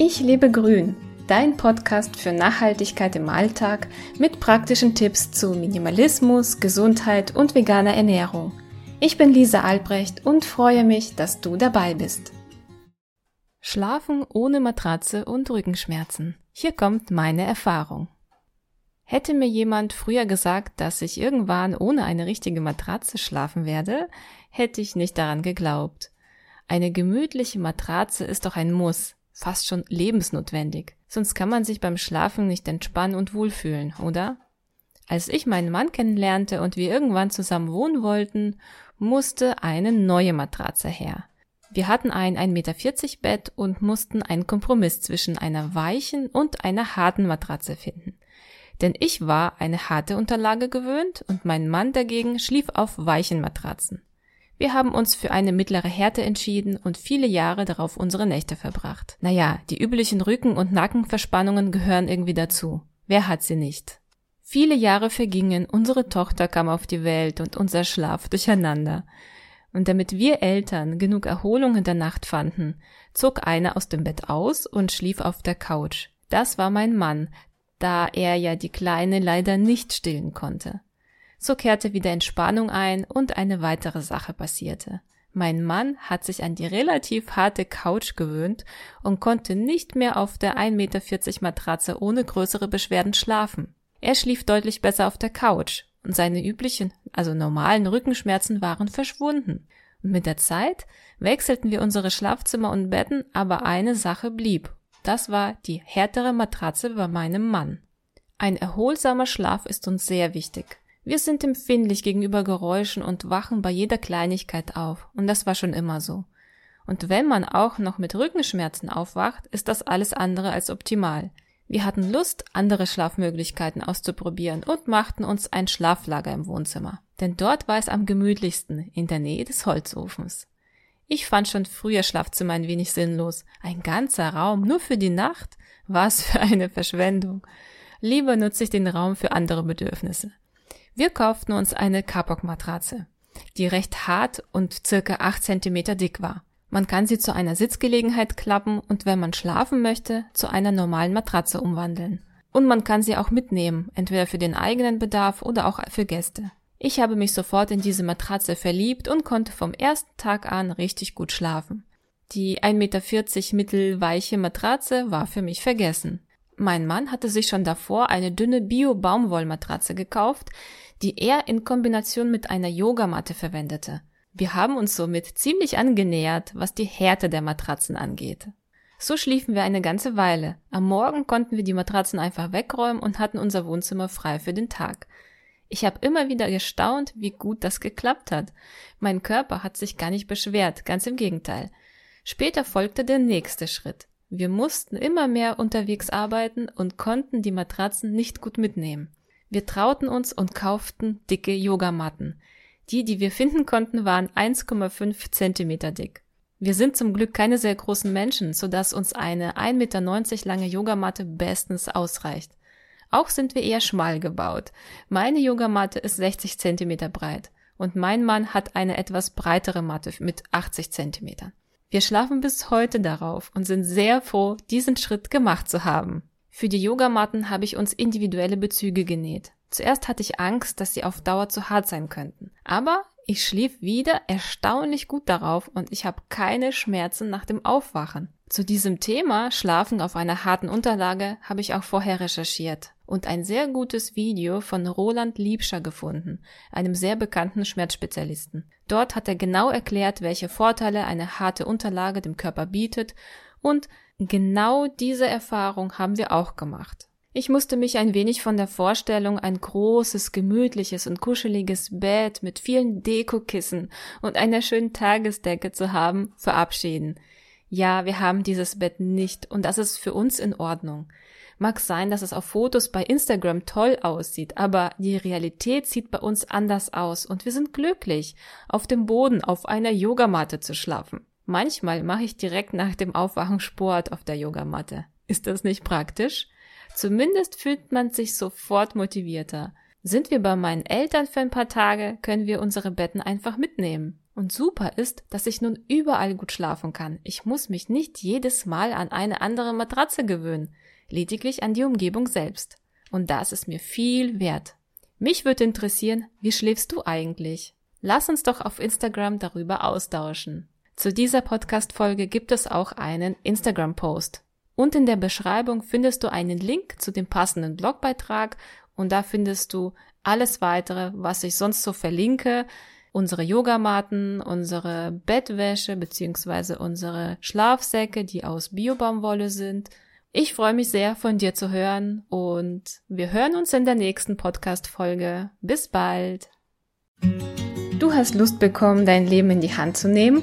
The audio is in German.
Ich lebe grün, dein Podcast für Nachhaltigkeit im Alltag mit praktischen Tipps zu Minimalismus, Gesundheit und veganer Ernährung. Ich bin Lisa Albrecht und freue mich, dass du dabei bist. Schlafen ohne Matratze und Rückenschmerzen. Hier kommt meine Erfahrung. Hätte mir jemand früher gesagt, dass ich irgendwann ohne eine richtige Matratze schlafen werde, hätte ich nicht daran geglaubt. Eine gemütliche Matratze ist doch ein Muss, fast schon lebensnotwendig. Sonst kann man sich beim Schlafen nicht entspannen und wohlfühlen, oder? Als ich meinen Mann kennenlernte und wir irgendwann zusammen wohnen wollten, musste eine neue Matratze her. Wir hatten ein 1,40 Meter Bett und mussten einen Kompromiss zwischen einer weichen und einer harten Matratze finden. Denn ich war eine harte Unterlage gewöhnt und mein Mann dagegen schlief auf weichen Matratzen. Wir haben uns für eine mittlere Härte entschieden und viele Jahre darauf unsere Nächte verbracht. Naja, die üblichen Rücken- und Nackenverspannungen gehören irgendwie dazu. Wer hat sie nicht? Viele Jahre vergingen, unsere Tochter kam auf die Welt und unser Schlaf durcheinander. Und damit wir Eltern genug Erholung in der Nacht fanden, zog einer aus dem Bett aus und schlief auf der Couch. Das war mein Mann, da er ja die Kleine leider nicht stillen konnte. So kehrte wieder Entspannung ein und eine weitere Sache passierte. Mein Mann hat sich an die relativ harte Couch gewöhnt und konnte nicht mehr auf der 1,40 Meter Matratze ohne größere Beschwerden schlafen. Er schlief deutlich besser auf der Couch und seine üblichen, also normalen Rückenschmerzen waren verschwunden. Und mit der Zeit wechselten wir unsere Schlafzimmer und Betten, aber eine Sache blieb. Das war die härtere Matratze bei meinem Mann. Ein erholsamer Schlaf ist uns sehr wichtig. Wir sind empfindlich gegenüber Geräuschen und wachen bei jeder Kleinigkeit auf. Und das war schon immer so. Und wenn man auch noch mit Rückenschmerzen aufwacht, ist das alles andere als optimal. Wir hatten Lust, andere Schlafmöglichkeiten auszuprobieren und machten uns ein Schlaflager im Wohnzimmer. Denn dort war es am gemütlichsten, in der Nähe des Holzofens. Ich fand schon früher Schlafzimmer ein wenig sinnlos. Ein ganzer Raum nur für die Nacht? Was für eine Verschwendung. Lieber nutze ich den Raum für andere Bedürfnisse. Wir kauften uns eine Kapok-Matratze, die recht hart und circa 8 cm dick war. Man kann sie zu einer Sitzgelegenheit klappen und wenn man schlafen möchte, zu einer normalen Matratze umwandeln. Und man kann sie auch mitnehmen, entweder für den eigenen Bedarf oder auch für Gäste. Ich habe mich sofort in diese Matratze verliebt und konnte vom ersten Tag an richtig gut schlafen. Die 1,40 Meter mittelweiche Matratze war für mich vergessen. Mein Mann hatte sich schon davor eine dünne Bio-Baumwollmatratze gekauft, die er in Kombination mit einer Yogamatte verwendete. Wir haben uns somit ziemlich angenähert, was die Härte der Matratzen angeht. So schliefen wir eine ganze Weile. Am Morgen konnten wir die Matratzen einfach wegräumen und hatten unser Wohnzimmer frei für den Tag. Ich habe immer wieder gestaunt, wie gut das geklappt hat. Mein Körper hat sich gar nicht beschwert, ganz im Gegenteil. Später folgte der nächste Schritt. Wir mussten immer mehr unterwegs arbeiten und konnten die Matratzen nicht gut mitnehmen. Wir trauten uns und kauften dicke Yogamatten. Die, die wir finden konnten, waren 1,5 Zentimeter dick. Wir sind zum Glück keine sehr großen Menschen, so dass uns eine 1,90 Meter lange Yogamatte bestens ausreicht. Auch sind wir eher schmal gebaut. Meine Yogamatte ist 60 Zentimeter breit und mein Mann hat eine etwas breitere Matte mit 80 Zentimetern. Wir schlafen bis heute darauf und sind sehr froh, diesen Schritt gemacht zu haben. Für die Yogamatten habe ich uns individuelle Bezüge genäht. Zuerst hatte ich Angst, dass sie auf Dauer zu hart sein könnten. Aber ich schlief wieder erstaunlich gut darauf und ich habe keine Schmerzen nach dem Aufwachen. Zu diesem Thema Schlafen auf einer harten Unterlage habe ich auch vorher recherchiert und ein sehr gutes Video von Roland Liebscher gefunden, einem sehr bekannten Schmerzspezialisten. Dort hat er genau erklärt, welche Vorteile eine harte Unterlage dem Körper bietet und Genau diese Erfahrung haben wir auch gemacht. Ich musste mich ein wenig von der Vorstellung, ein großes, gemütliches und kuscheliges Bett mit vielen Dekokissen und einer schönen Tagesdecke zu haben, verabschieden. Ja, wir haben dieses Bett nicht und das ist für uns in Ordnung. Mag sein, dass es auf Fotos bei Instagram toll aussieht, aber die Realität sieht bei uns anders aus und wir sind glücklich, auf dem Boden auf einer Yogamatte zu schlafen. Manchmal mache ich direkt nach dem Aufwachen Sport auf der Yogamatte. Ist das nicht praktisch? Zumindest fühlt man sich sofort motivierter. Sind wir bei meinen Eltern für ein paar Tage, können wir unsere Betten einfach mitnehmen. Und super ist, dass ich nun überall gut schlafen kann. Ich muss mich nicht jedes Mal an eine andere Matratze gewöhnen, lediglich an die Umgebung selbst. Und das ist mir viel wert. Mich würde interessieren, wie schläfst du eigentlich? Lass uns doch auf Instagram darüber austauschen. Zu dieser Podcast-Folge gibt es auch einen Instagram-Post. Und in der Beschreibung findest du einen Link zu dem passenden Blogbeitrag und da findest du alles weitere, was ich sonst so verlinke. Unsere Yogamatten, unsere Bettwäsche bzw. unsere Schlafsäcke, die aus Biobaumwolle sind. Ich freue mich sehr, von dir zu hören und wir hören uns in der nächsten Podcast-Folge. Bis bald! Du hast Lust bekommen, dein Leben in die Hand zu nehmen?